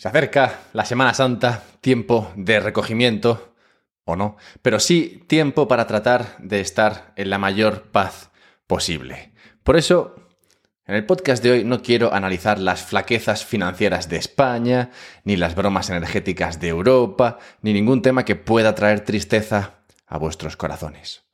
Se acerca la Semana Santa, tiempo de recogimiento, o no, pero sí tiempo para tratar de estar en la mayor paz posible. Por eso, en el podcast de hoy no quiero analizar las flaquezas financieras de España, ni las bromas energéticas de Europa, ni ningún tema que pueda traer tristeza a vuestros corazones.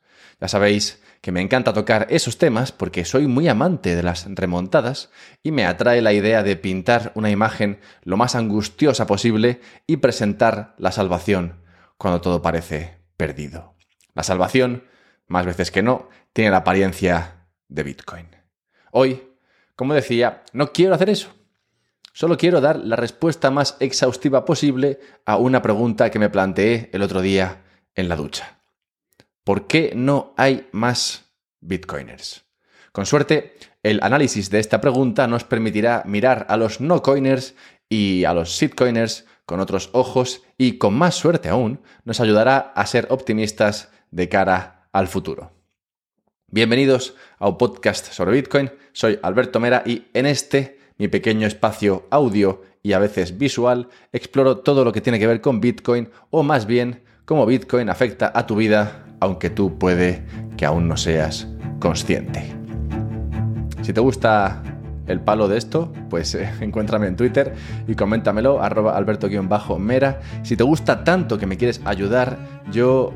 Ya sabéis que me encanta tocar esos temas porque soy muy amante de las remontadas y me atrae la idea de pintar una imagen lo más angustiosa posible y presentar la salvación cuando todo parece perdido. La salvación, más veces que no, tiene la apariencia de Bitcoin. Hoy, como decía, no quiero hacer eso. Solo quiero dar la respuesta más exhaustiva posible a una pregunta que me planteé el otro día en la ducha. ¿Por qué no hay más bitcoiners? Con suerte, el análisis de esta pregunta nos permitirá mirar a los no coiners y a los shitcoiners con otros ojos y con más suerte aún nos ayudará a ser optimistas de cara al futuro. Bienvenidos a un podcast sobre Bitcoin, soy Alberto Mera y en este, mi pequeño espacio audio y a veces visual, exploro todo lo que tiene que ver con Bitcoin o más bien cómo Bitcoin afecta a tu vida aunque tú puede que aún no seas consciente. Si te gusta el palo de esto, pues eh, encuéntrame en Twitter y coméntamelo, arroba alberto-mera. Si te gusta tanto que me quieres ayudar, yo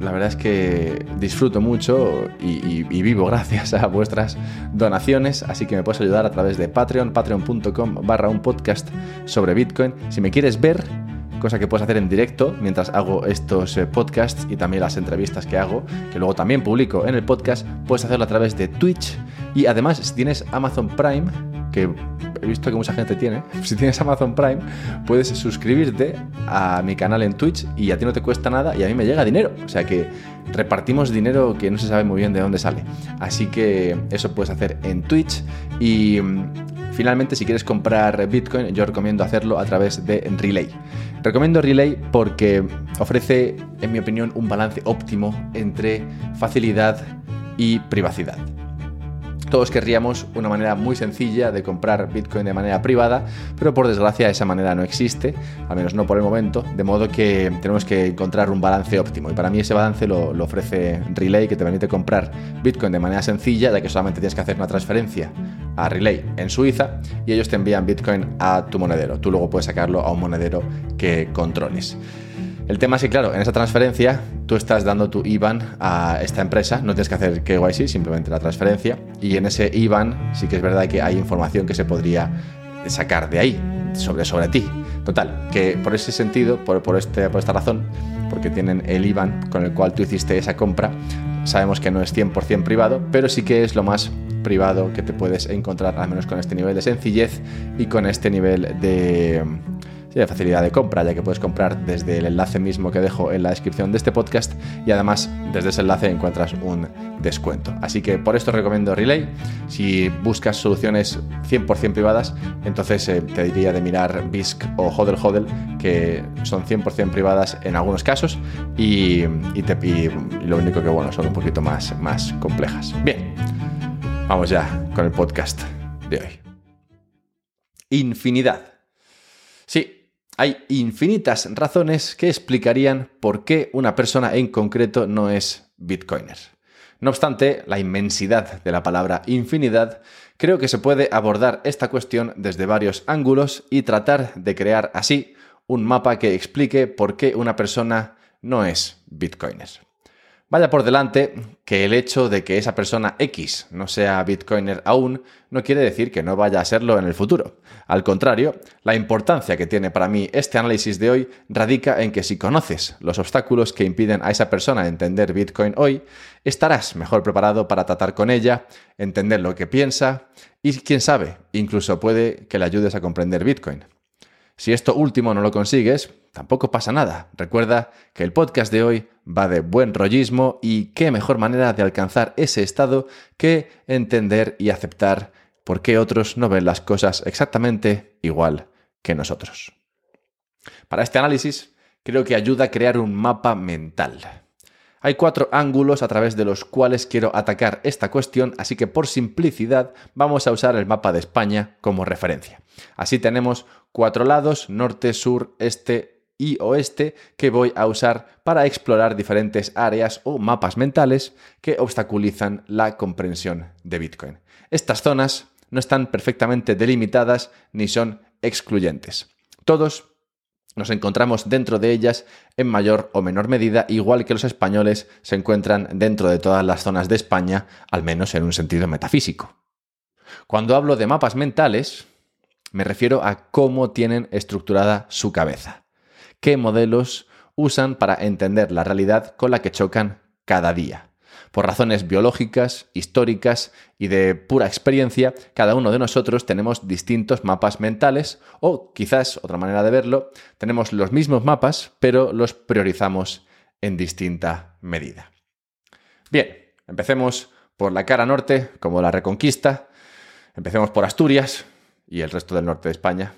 la verdad es que disfruto mucho y, y, vivo gracias a vuestras donaciones, así que me puedes ayudar a través de Patreon, patreon.com barra un podcast sobre Bitcoin. Si me quieres ver, cosa que puedes hacer en directo mientras hago estos eh, podcasts y también las entrevistas que hago, que luego también publico en el podcast, puedes hacerlo a través de Twitch y además si tienes Amazon Prime, que he visto que mucha gente tiene, si tienes Amazon Prime, puedes suscribirte a mi canal en Twitch y a ti no te cuesta nada y a mí me llega dinero. O sea que repartimos dinero que no se sabe muy bien de dónde sale. Así que eso puedes hacer en Twitch y mm, finalmente si quieres comprar Bitcoin yo recomiendo hacerlo a través de Relay. Recomiendo Relay porque ofrece, en mi opinión, un balance óptimo entre facilidad y privacidad. Todos querríamos una manera muy sencilla de comprar Bitcoin de manera privada, pero por desgracia esa manera no existe, al menos no por el momento, de modo que tenemos que encontrar un balance óptimo. Y para mí ese balance lo, ofrece Relay, que te permite comprar Bitcoin de manera sencilla, ya que solamente tienes que hacer una transferencia a Relay en Suiza y ellos te envían Bitcoin a tu monedero. Tú luego puedes sacarlo a un monedero que controles. El tema es que, claro, en esa transferencia tú estás dando tu IBAN a esta empresa, no tienes que hacer KYC, simplemente la transferencia, y en ese IBAN sí que es verdad que hay información que se podría sacar de ahí, sobre, sobre ti. Total, que por ese sentido, por, por, este, por esta razón, porque tienen el IBAN con el cual tú hiciste esa compra, sabemos que no es 100% privado, pero sí que es lo más privado que te puedes encontrar, al menos con este nivel de sencillez y con este nivel de, de facilidad de compra, ya que puedes comprar desde el enlace mismo que dejo en la descripción de este podcast y además desde ese enlace encuentras un descuento. Así que por esto recomiendo Relay. Si buscas soluciones 100% privadas, entonces eh, te diría de mirar BISC o Hodel Hodel, que son 100% privadas en algunos casos y, lo único que bueno, son un poquito más, más complejas. Bien, vamos ya con el podcast de hoy. Infinidad. Hay infinitas razones que explicarían por qué una persona en concreto no es Bitcoiner. No obstante, la inmensidad de la palabra infinidad, creo que se puede abordar esta cuestión desde varios ángulos y tratar de crear así un mapa que explique por qué una persona no es Bitcoiner. Vaya por delante que el hecho de que esa persona X no sea Bitcoiner aún no quiere decir que no vaya a serlo en el futuro. Al contrario, la importancia que tiene para mí este análisis de hoy radica en que si conoces los obstáculos que impiden a esa persona entender Bitcoin hoy, estarás mejor preparado para tratar con ella, entender lo que piensa y quién sabe, incluso puede que le ayudes a comprender Bitcoin. Si esto último no lo consigues, tampoco pasa nada. Recuerda que el podcast de hoy va de buen rollismo y qué mejor manera de alcanzar ese estado que entender y aceptar por qué otros no ven las cosas exactamente igual que nosotros. Para este análisis, creo que ayuda a crear un mapa mental. Hay cuatro ángulos a través de los cuales quiero atacar esta cuestión, así que por simplicidad vamos a usar el mapa de España como referencia. Así tenemos cuatro lados, norte, sur, este y oeste, que voy a usar para explorar diferentes áreas o mapas mentales que obstaculizan la comprensión de Bitcoin. Estas zonas no están perfectamente delimitadas ni son excluyentes. Todos nos encontramos dentro de ellas en mayor o menor medida, igual que los españoles se encuentran dentro de todas las zonas de España, al menos en un sentido metafísico. Cuando hablo de mapas mentales, me refiero a cómo tienen estructurada su cabeza, qué modelos usan para entender la realidad con la que chocan cada día. Por razones biológicas, históricas y de pura experiencia, cada uno de nosotros tenemos distintos mapas mentales o quizás, otra manera de verlo, tenemos los mismos mapas, pero los priorizamos en distinta medida. Bien, empecemos por la cara norte, como la Reconquista. Empecemos por Asturias y el resto del norte de España.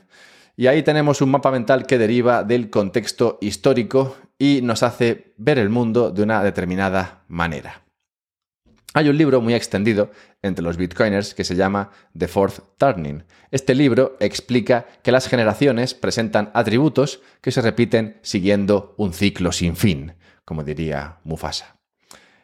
Y ahí tenemos un mapa mental que deriva del contexto histórico y nos hace ver el mundo de una determinada manera. Hay un libro muy extendido entre los bitcoiners que se llama The Fourth Turning. Este libro explica que las generaciones presentan atributos que se repiten siguiendo un ciclo sin fin, como diría Mufasa.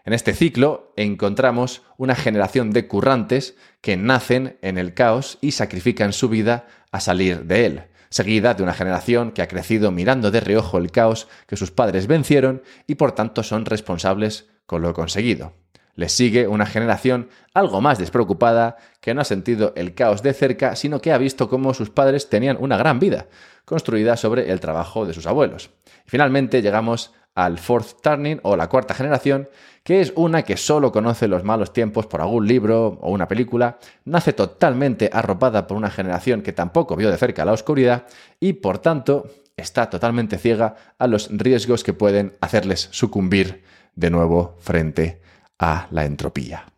En este ciclo encontramos una generación de currantes que nacen en el caos y sacrifican su vida a salir de él, seguida de una generación que ha crecido mirando de reojo el caos que sus padres vencieron y por tanto son responsables con lo conseguido. Les sigue una generación algo más despreocupada, que no ha sentido el caos de cerca, sino que ha visto cómo sus padres tenían una gran vida, construida sobre el trabajo de sus abuelos. Y finalmente llegamos al fourth turning o la cuarta generación, que es una que solo conoce los malos tiempos por algún libro o una película, nace totalmente arropada por una generación que tampoco vio de cerca la oscuridad y por tanto está totalmente ciega a los riesgos que pueden hacerles sucumbir de nuevo frente a la entropía.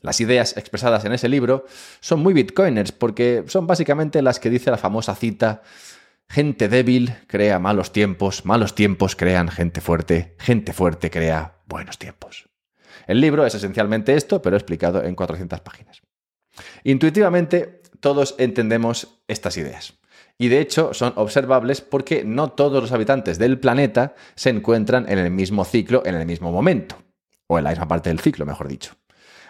Las ideas expresadas en ese libro son muy bitcoiners porque son básicamente las que dice la famosa cita Gente débil crea malos tiempos, malos tiempos crean gente fuerte, gente fuerte crea buenos tiempos. El libro es esencialmente esto, pero explicado en 400 páginas. Intuitivamente, todos entendemos estas ideas. Y de hecho son observables porque no todos los habitantes del planeta se encuentran en el mismo ciclo en el mismo momento o en la misma parte del ciclo, mejor dicho.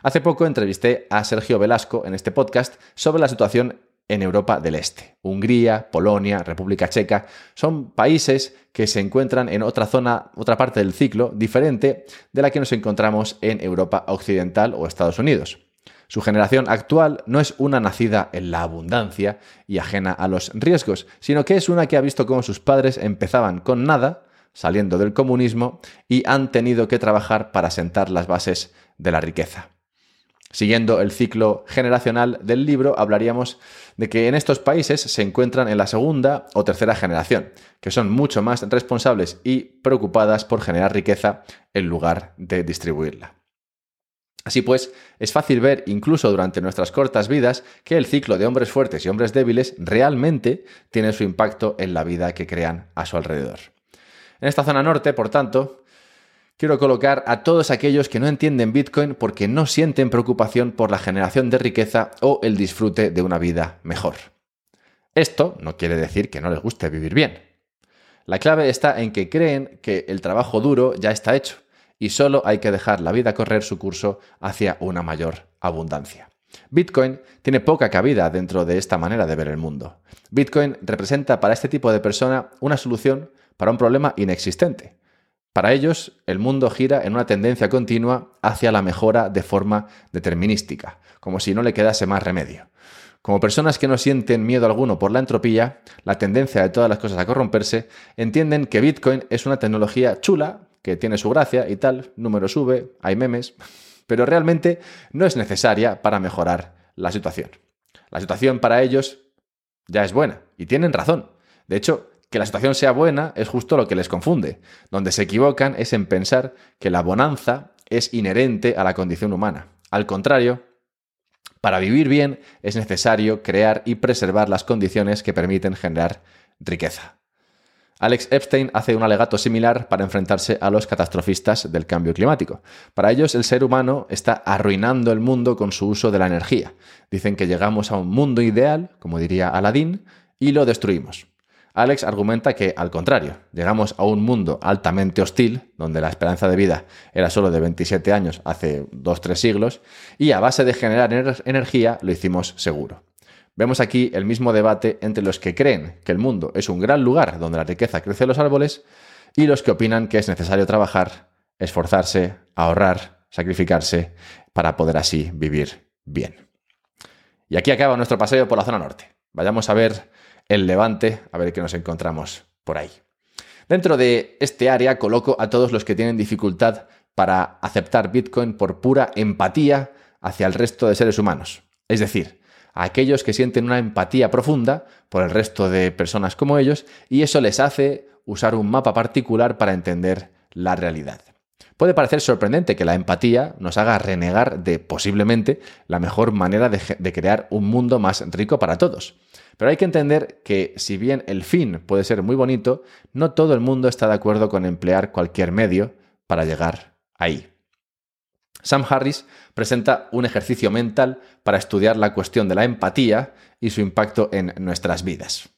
Hace poco entrevisté a Sergio Velasco en este podcast sobre la situación en Europa del Este. Hungría, Polonia, República Checa son países que se encuentran en otra zona, otra parte del ciclo diferente de la que nos encontramos en Europa Occidental o Estados Unidos. Su generación actual no es una nacida en la abundancia y ajena a los riesgos, sino que es una que ha visto cómo sus padres empezaban con nada saliendo del comunismo y han tenido que trabajar para sentar las bases de la riqueza. Siguiendo el ciclo generacional del libro, hablaríamos de que en estos países se encuentran en la segunda o tercera generación, que son mucho más responsables y preocupadas por generar riqueza en lugar de distribuirla. Así pues, es fácil ver, incluso durante nuestras cortas vidas, que el ciclo de hombres fuertes y hombres débiles realmente tiene su impacto en la vida que crean a su alrededor. En esta zona norte, por tanto, quiero colocar a todos aquellos que no entienden Bitcoin porque no sienten preocupación por la generación de riqueza o el disfrute de una vida mejor. Esto no quiere decir que no les guste vivir bien. La clave está en que creen que el trabajo duro ya está hecho y solo hay que dejar la vida correr su curso hacia una mayor abundancia. Bitcoin tiene poca cabida dentro de esta manera de ver el mundo. Bitcoin representa para este tipo de persona una solución para un problema inexistente. Para ellos, el mundo gira en una tendencia continua hacia la mejora de forma determinística, como si no le quedase más remedio. Como personas que no sienten miedo alguno por la entropía, la tendencia de todas las cosas a corromperse, entienden que Bitcoin es una tecnología chula, que tiene su gracia y tal, número sube, hay memes, pero realmente no es necesaria para mejorar la situación. La situación para ellos ya es buena y tienen razón. De hecho, que la situación sea buena es justo lo que les confunde. Donde se equivocan es en pensar que la bonanza es inherente a la condición humana. Al contrario, para vivir bien es necesario crear y preservar las condiciones que permiten generar riqueza. Alex Epstein hace un alegato similar para enfrentarse a los catastrofistas del cambio climático. Para ellos, el ser humano está arruinando el mundo con su uso de la energía. Dicen que llegamos a un mundo ideal, como diría Aladín, y lo destruimos. Alex argumenta que, al contrario, llegamos a un mundo altamente hostil, donde la esperanza de vida era solo de 27 años hace 2-3 siglos, y a base de generar energía lo hicimos seguro. Vemos aquí el mismo debate entre los que creen que el mundo es un gran lugar donde la riqueza crece en los árboles y los que opinan que es necesario trabajar, esforzarse, ahorrar, sacrificarse para poder así vivir bien. Y aquí acaba nuestro paseo por la zona norte. Vayamos a ver el levante, a ver qué nos encontramos por ahí. Dentro de este área coloco a todos los que tienen dificultad para aceptar Bitcoin por pura empatía hacia el resto de seres humanos. Es decir, a aquellos que sienten una empatía profunda por el resto de personas como ellos y eso les hace usar un mapa particular para entender la realidad. Puede parecer sorprendente que la empatía nos haga renegar de posiblemente la mejor manera de, crear un mundo más rico para todos. Pero hay que entender que si bien el fin puede ser muy bonito, no todo el mundo está de acuerdo con emplear cualquier medio para llegar ahí. Sam Harris presenta un ejercicio mental para estudiar la cuestión de la empatía y su impacto en nuestras vidas.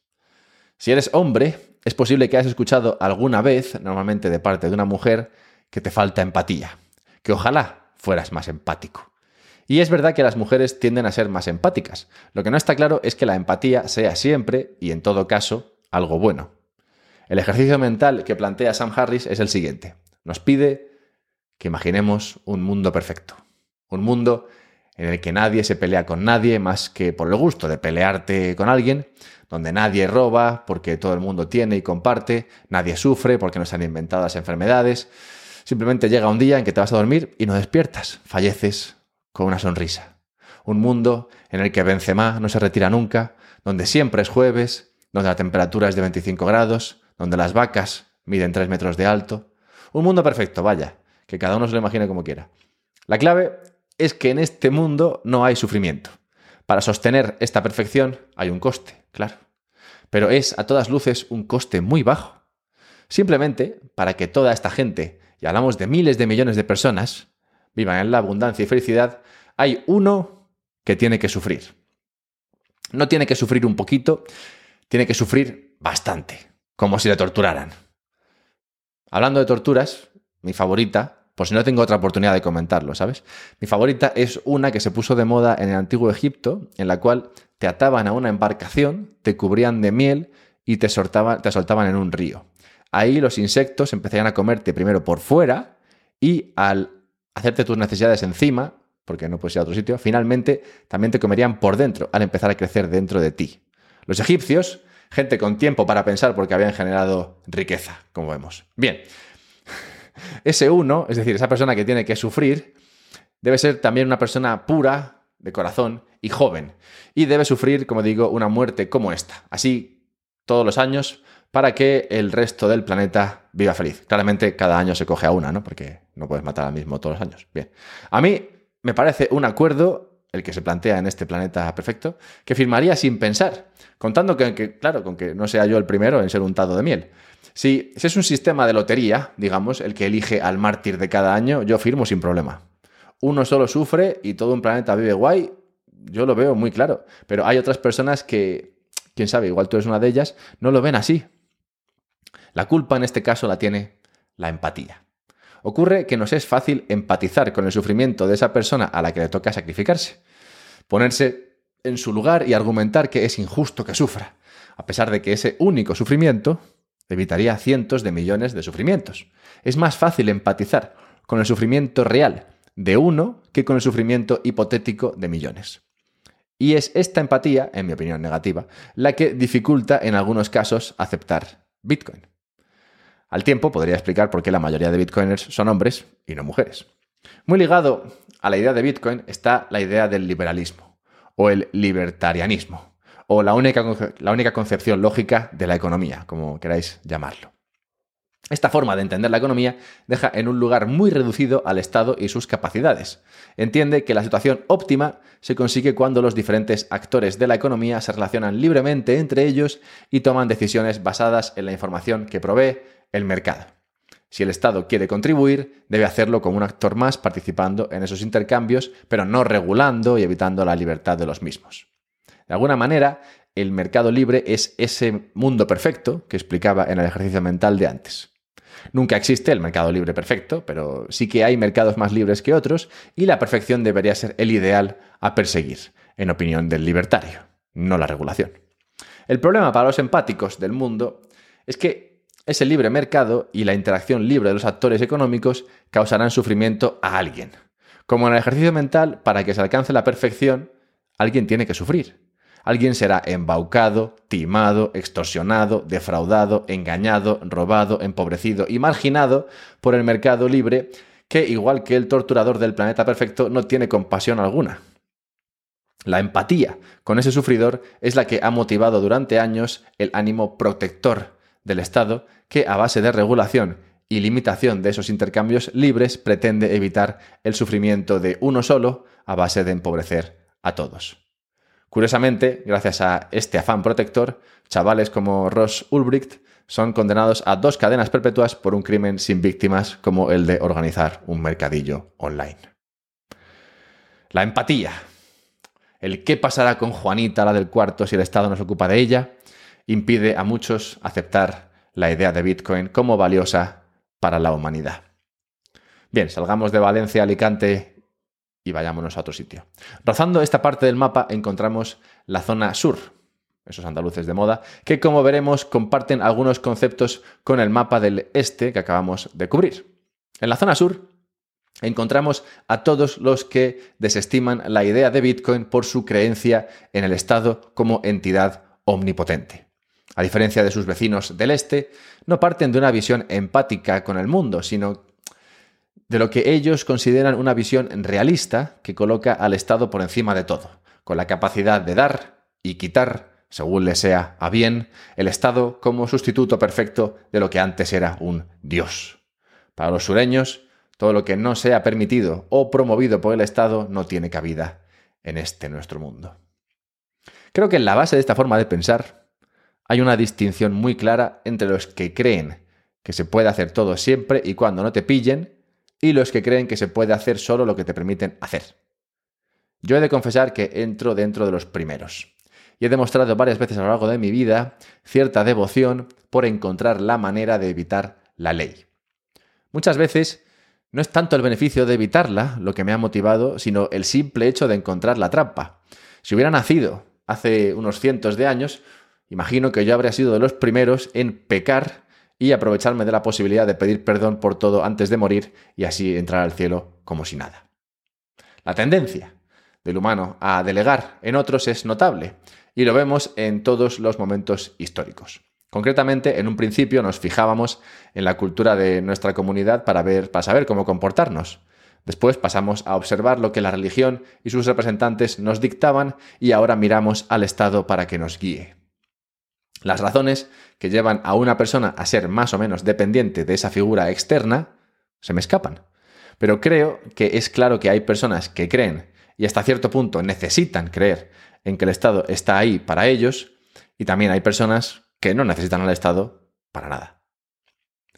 Si eres hombre, es posible que hayas escuchado alguna vez, normalmente de parte de una mujer, que te falta empatía, que ojalá fueras más empático. Y es verdad que las mujeres tienden a ser más empáticas. Lo que no está claro es que la empatía sea siempre, y en todo caso, algo bueno. El ejercicio mental que plantea Sam Harris es el siguiente. Nos pide que imaginemos un mundo perfecto. Un mundo en el que nadie se pelea con nadie más que por el gusto de pelearte con alguien, donde nadie roba porque todo el mundo tiene y comparte, nadie sufre porque no inventado las enfermedades. Simplemente llega un día en que te vas a dormir y no despiertas, falleces con una sonrisa. Un mundo en el que Benzema no se retira nunca, donde siempre es jueves, donde la temperatura es de 25 grados, donde las vacas miden 3 metros de alto. Un mundo perfecto, vaya, que cada uno se lo imagine como quiera. La clave es que en este mundo no hay sufrimiento. Para sostener esta perfección hay un coste, claro. Pero es a todas luces un coste muy bajo. Simplemente para que toda esta gente, y hablamos de miles de millones de personas, vivan en la abundancia y felicidad, hay uno que tiene que sufrir. No tiene que sufrir un poquito, tiene que sufrir bastante, como si le torturaran. Hablando de torturas, mi favorita, por si no tengo otra oportunidad de comentarlo, ¿sabes? Mi favorita es una que se puso de moda en el antiguo Egipto, en la cual te ataban a una embarcación, te cubrían de miel y te soltaban, te soltaban en un río. Ahí los insectos empezarían a comerte primero por fuera y al hacerte tus necesidades encima, porque no puedes ir a otro sitio, finalmente también te comerían por dentro al empezar a crecer dentro de ti. Los egipcios, gente con tiempo para pensar porque habían generado riqueza, como vemos. Bien, ese uno, es decir, esa persona que tiene que sufrir, debe ser también una persona pura de corazón y joven. Y debe sufrir, como digo, una muerte como esta. Así todos los años para que el resto del planeta viva feliz. Claramente cada año se coge a una, ¿no? Porque no puedes matar al mismo todos los años. Bien. A mí me parece un acuerdo, el que se plantea en este planeta perfecto, que firmaría sin pensar, contando que, claro, con que no sea yo el primero en ser untado de miel. Si, es un sistema de lotería, digamos, el que elige al mártir de cada año, yo firmo sin problema. Uno solo sufre y todo un planeta vive guay, yo lo veo muy claro. Pero hay otras personas que, quién sabe, igual tú eres una de ellas, no lo ven así. La culpa en este caso la tiene la empatía. Ocurre que nos es fácil empatizar con el sufrimiento de esa persona a la que le toca sacrificarse. Ponerse en su lugar y argumentar que es injusto que sufra, a pesar de que ese único sufrimiento evitaría cientos de millones de sufrimientos. Es más fácil empatizar con el sufrimiento real de uno que con el sufrimiento hipotético de millones. Y es esta empatía, en mi opinión negativa, la que dificulta en algunos casos aceptar Bitcoin. Al tiempo podría explicar por qué la mayoría de Bitcoiners son hombres y no mujeres. Muy ligado a la idea de Bitcoin está la idea del liberalismo o el libertarianismo o la única, la única concepción lógica de la economía, como queráis llamarlo. Esta forma de entender la economía deja en un lugar muy reducido al Estado y sus capacidades. Entiende que la situación óptima se consigue cuando los diferentes actores de la economía se relacionan libremente entre ellos y toman decisiones basadas en la información que provee el mercado. Si el Estado quiere contribuir, debe hacerlo como un actor más participando en esos intercambios, pero no regulando y evitando la libertad de los mismos. De alguna manera, el mercado libre es ese mundo perfecto que explicaba en el ejercicio mental de antes. Nunca existe el mercado libre perfecto, pero sí que hay mercados más libres que otros y la perfección debería ser el ideal a perseguir, en opinión del libertario, no la regulación. El problema para los empáticos del mundo es que ese libre mercado y la interacción libre de los actores económicos causarán sufrimiento a alguien. Como en el ejercicio mental, para que se alcance la perfección, alguien tiene que sufrir. Alguien será embaucado, timado, extorsionado, defraudado, engañado, robado, empobrecido y marginado por el mercado libre que, igual que el torturador del planeta perfecto, no tiene compasión alguna. La empatía con ese sufridor es la que ha motivado durante años el ánimo protector del Estado que, a base de regulación y limitación de esos intercambios libres, pretende evitar el sufrimiento de uno solo a base de empobrecer a todos. Curiosamente, gracias a este afán protector, chavales como Ross Ulbricht son condenados a dos cadenas perpetuas por un crimen sin víctimas como el de organizar un mercadillo online. La empatía. El qué pasará con Juanita, la del cuarto, si el Estado no se ocupa de ella, impide a muchos aceptar la idea de Bitcoin como valiosa para la humanidad. Bien, salgamos de Valencia, Alicante y vayámonos a otro sitio. Rozando esta parte del mapa encontramos la zona sur, esos andaluces de moda, que como veremos comparten algunos conceptos con el mapa del este que acabamos de cubrir. En la zona sur encontramos a todos los que desestiman la idea de Bitcoin por su creencia en el Estado como entidad omnipotente. A diferencia de sus vecinos del este, no parten de una visión empática con el mundo, sino de lo que ellos consideran una visión realista que coloca al Estado por encima de todo, con la capacidad de dar y quitar, según le sea a bien, el Estado como sustituto perfecto de lo que antes era un Dios. Para los sureños, todo lo que no sea permitido o promovido por el Estado no tiene cabida en este nuestro mundo. Creo que en la base de esta forma de pensar hay una distinción muy clara entre los que creen que se puede hacer todo siempre y cuando no te pillen y los que creen que se puede hacer solo lo que te permiten hacer. Yo he de confesar que entro dentro de los primeros. Y he demostrado varias veces a lo largo de mi vida cierta devoción por encontrar la manera de evitar la ley. Muchas veces no es tanto el beneficio de evitarla lo que me ha motivado, sino el simple hecho de encontrar la trampa. Si hubiera nacido hace unos cientos de años, imagino que yo habría sido de los primeros en pecar y aprovecharme de la posibilidad de pedir perdón por todo antes de morir y así entrar al cielo como si nada. La tendencia del humano a delegar en otros es notable y lo vemos en todos los momentos históricos. Concretamente, en un principio nos fijábamos en la cultura de nuestra comunidad para, ver, para saber cómo comportarnos. Después pasamos a observar lo que la religión y sus representantes nos dictaban y ahora miramos al Estado para que nos guíe. Las razones que llevan a una persona a ser más o menos dependiente de esa figura externa se me escapan. Pero creo que es claro que hay personas que creen y hasta cierto punto necesitan creer en que el Estado está ahí para ellos y también hay personas que no necesitan al Estado para nada.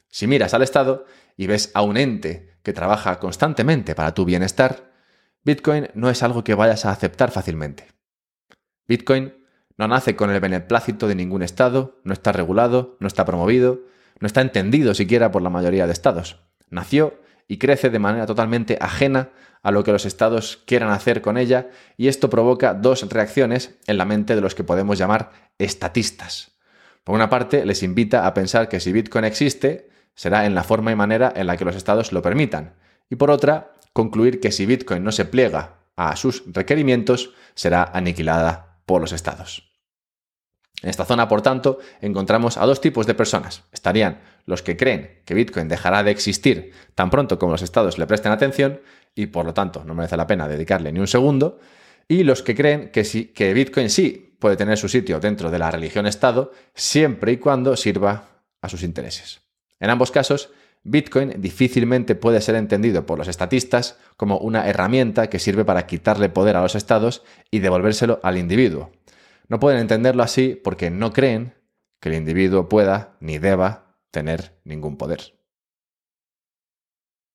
Si miras al Estado y ves a un ente que trabaja constantemente para tu bienestar, Bitcoin no es algo que vayas a aceptar fácilmente. Bitcoin no nace con el beneplácito de ningún Estado, no está regulado, no está promovido, no está entendido siquiera por la mayoría de Estados. Nació y crece de manera totalmente ajena a lo que los estados quieran hacer con ella y esto provoca dos reacciones en la mente de los que podemos llamar estatistas. Por una parte, les invita a pensar que si Bitcoin existe, será en la forma y manera en la que los estados lo permitan. Y por otra, concluir que si Bitcoin no se pliega a sus requerimientos, será aniquilada por los estados. En esta zona, por tanto, encontramos a dos tipos de personas. Estarían los que creen que Bitcoin dejará de existir tan pronto como los estados le presten atención y por lo tanto no merece la pena dedicarle ni un segundo, y los que creen que, Bitcoin sí puede tener su sitio dentro de la religión-estado siempre y cuando sirva a sus intereses. En ambos casos, Bitcoin difícilmente puede ser entendido por los estatistas como una herramienta que sirve para quitarle poder a los estados y devolvérselo al individuo. No pueden entenderlo así porque no creen que el individuo pueda ni deba tener ningún poder.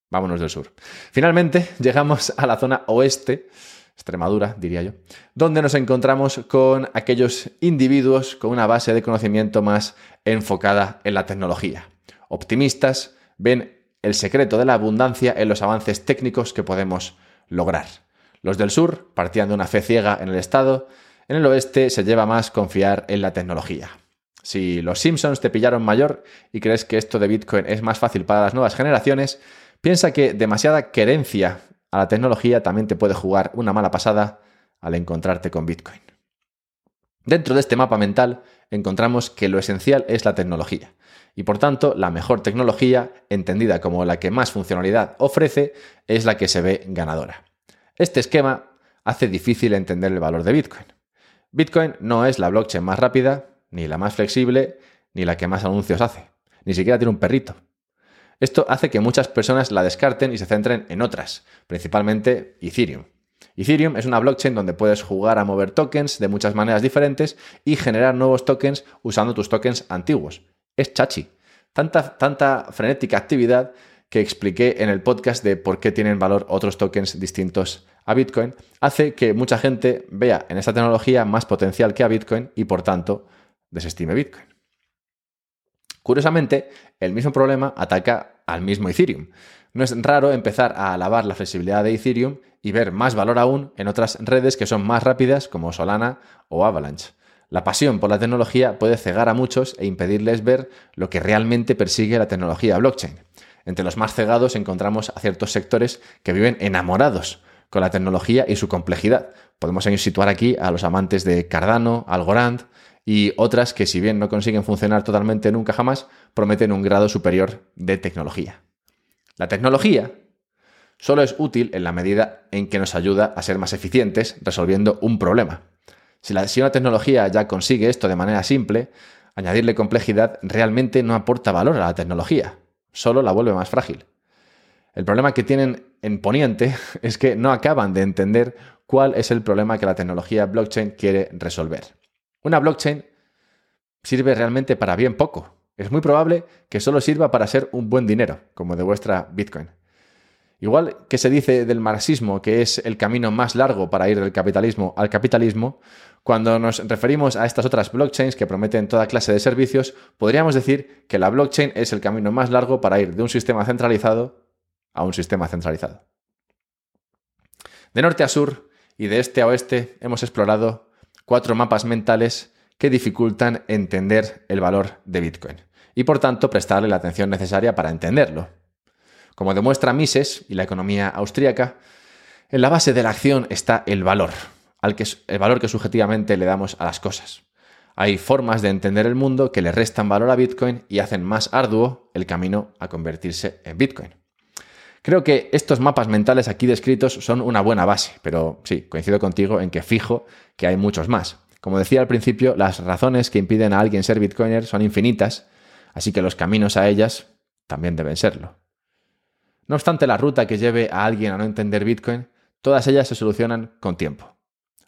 Vámonos del sur. Finalmente llegamos a la zona oeste, Extremadura diría yo, donde nos encontramos con aquellos individuos con una base de conocimiento más enfocada en la tecnología. Optimistas, ven el secreto de la abundancia en los avances técnicos que podemos lograr. Los del sur partían de una fe ciega en el Estado, en el oeste se lleva más confiar en la tecnología. Si los Simpsons te pillaron mayor y crees que esto de Bitcoin es más fácil para las nuevas generaciones, piensa que demasiada querencia a la tecnología también te puede jugar una mala pasada al encontrarte con Bitcoin. Dentro de este mapa mental encontramos que lo esencial es la tecnología y por tanto la mejor tecnología, entendida como la que más funcionalidad ofrece, es la que se ve ganadora. Este esquema hace difícil entender el valor de Bitcoin. Bitcoin no es la blockchain más rápida, ni la más flexible, ni la que más anuncios hace. Ni siquiera tiene un perrito. Esto hace que muchas personas la descarten y se centren en otras, principalmente Ethereum. Ethereum es una blockchain donde puedes jugar a mover tokens de muchas maneras diferentes y generar nuevos tokens usando tus tokens antiguos es chachi. Tanta, tanta frenética actividad que expliqué en el podcast de por qué tienen valor otros tokens distintos a Bitcoin, hace que mucha gente vea en esta tecnología más potencial que a Bitcoin y por tanto desestime Bitcoin. Curiosamente, el mismo problema ataca al mismo Ethereum. No es raro empezar a alabar la flexibilidad de Ethereum y ver más valor aún en otras redes que son más rápidas como Solana o Avalanche. La pasión por la tecnología puede cegar a muchos e impedirles ver lo que realmente persigue la tecnología blockchain. Entre los más cegados encontramos a ciertos sectores que viven enamorados con la tecnología y su complejidad. Podemos situar aquí a los amantes de Cardano, Algorand y otras que si bien no consiguen funcionar totalmente nunca jamás, prometen un grado superior de tecnología. La tecnología solo es útil en la medida en que nos ayuda a ser más eficientes resolviendo un problema. Si, la, una tecnología ya consigue esto de manera simple, añadirle complejidad realmente no aporta valor a la tecnología, solo la vuelve más frágil. El problema que tienen en Poniente es que no acaban de entender cuál es el problema que la tecnología blockchain quiere resolver. Una blockchain sirve realmente para bien poco. Es muy probable que solo sirva para ser un buen dinero, como de vuestra Bitcoin. Igual que se dice del marxismo que es el camino más largo para ir del capitalismo al capitalismo, cuando nos referimos a estas otras blockchains que prometen toda clase de servicios, podríamos decir que la blockchain es el camino más largo para ir de un sistema centralizado a un sistema centralizado. De norte a sur y de este a oeste hemos explorado cuatro mapas mentales que dificultan entender el valor de Bitcoin y por tanto prestarle la atención necesaria para entenderlo. Como demuestra Mises y la economía austríaca, en la base de la acción está el valor, el valor que subjetivamente le damos a las cosas. Hay formas de entender el mundo que le restan valor a Bitcoin y hacen más arduo el camino a convertirse en Bitcoin. Creo que estos mapas mentales aquí descritos son una buena base, pero sí, coincido contigo en que fijo que hay muchos más. Como decía al principio, las razones que impiden a alguien ser Bitcoiner son infinitas, así que los caminos a ellas también deben serlo. No obstante la ruta que lleve a alguien a no entender Bitcoin, todas ellas se solucionan con tiempo.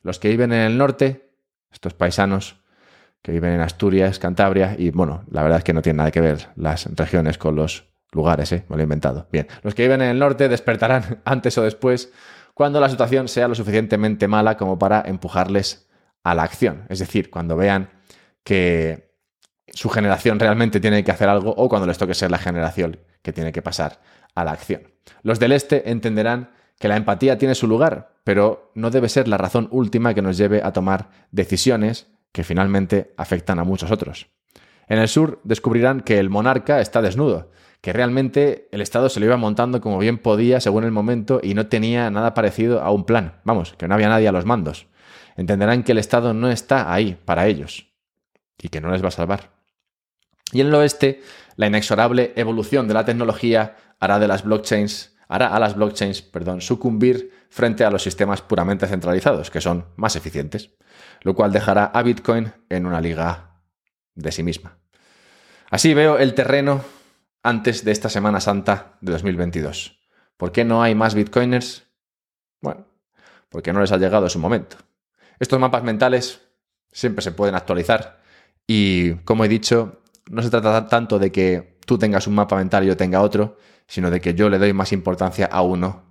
Los que viven en el norte, estos paisanos que viven en Asturias, Cantabria, y bueno, la verdad es que no tiene nada que ver las regiones con los lugares, ¿eh? Me lo he inventado. Bien, los que viven en el norte despertarán antes o después cuando la situación sea lo suficientemente mala como para empujarles a la acción. Es decir, cuando vean que su generación realmente tiene que hacer algo o cuando les toque ser la generación que tiene que pasar a la acción. Los del este entenderán que la empatía tiene su lugar, pero no debe ser la razón última que nos lleve a tomar decisiones que finalmente afectan a muchos otros. En el sur descubrirán que el monarca está desnudo, que realmente el Estado se lo iba montando como bien podía según el momento y no tenía nada parecido a un plan. Vamos, que no había nadie a los mandos. Entenderán que el Estado no está ahí para ellos y que no les va a salvar. Y en el oeste, la inexorable evolución de la tecnología hará de las blockchains, hará a las blockchains, perdón, sucumbir frente a los sistemas puramente centralizados, que son más eficientes, lo cual dejará a Bitcoin en una liga de sí misma. Así veo el terreno antes de esta Semana Santa de 2022. ¿Por qué no hay más bitcoiners? Bueno, porque no les ha llegado su momento. Estos mapas mentales siempre se pueden actualizar y, como he dicho, no se trata tanto de que tú tengas un mapa mental y yo tenga otro, sino de que yo le doy más importancia a uno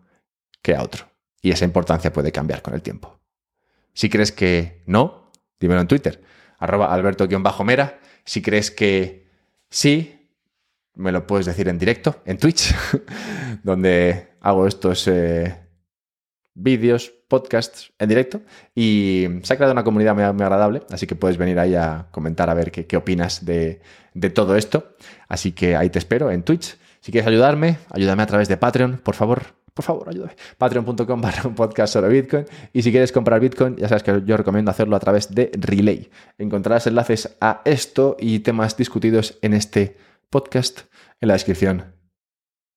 que a otro. Y esa importancia puede cambiar con el tiempo. Si crees que no, dímelo en Twitter, arroba alberto-mera. Si crees que sí, me lo puedes decir en directo, en Twitch, donde hago estos eh, vídeos, podcasts en directo y se ha creado una comunidad muy, agradable, así que puedes venir ahí a comentar a ver qué, opinas de, todo esto. Así que ahí te espero en Twitch. Si quieres ayudarme, ayúdame a través de Patreon, por favor. Por favor, ayúdame. Patreon.com barra un podcast sobre Bitcoin. Y si quieres comprar Bitcoin, ya sabes que yo recomiendo hacerlo a través de Relay. Encontrarás enlaces a esto y temas discutidos en este podcast en la descripción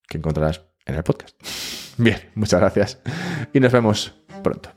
que encontrarás en el podcast. Bien, muchas gracias y nos vemos pronto.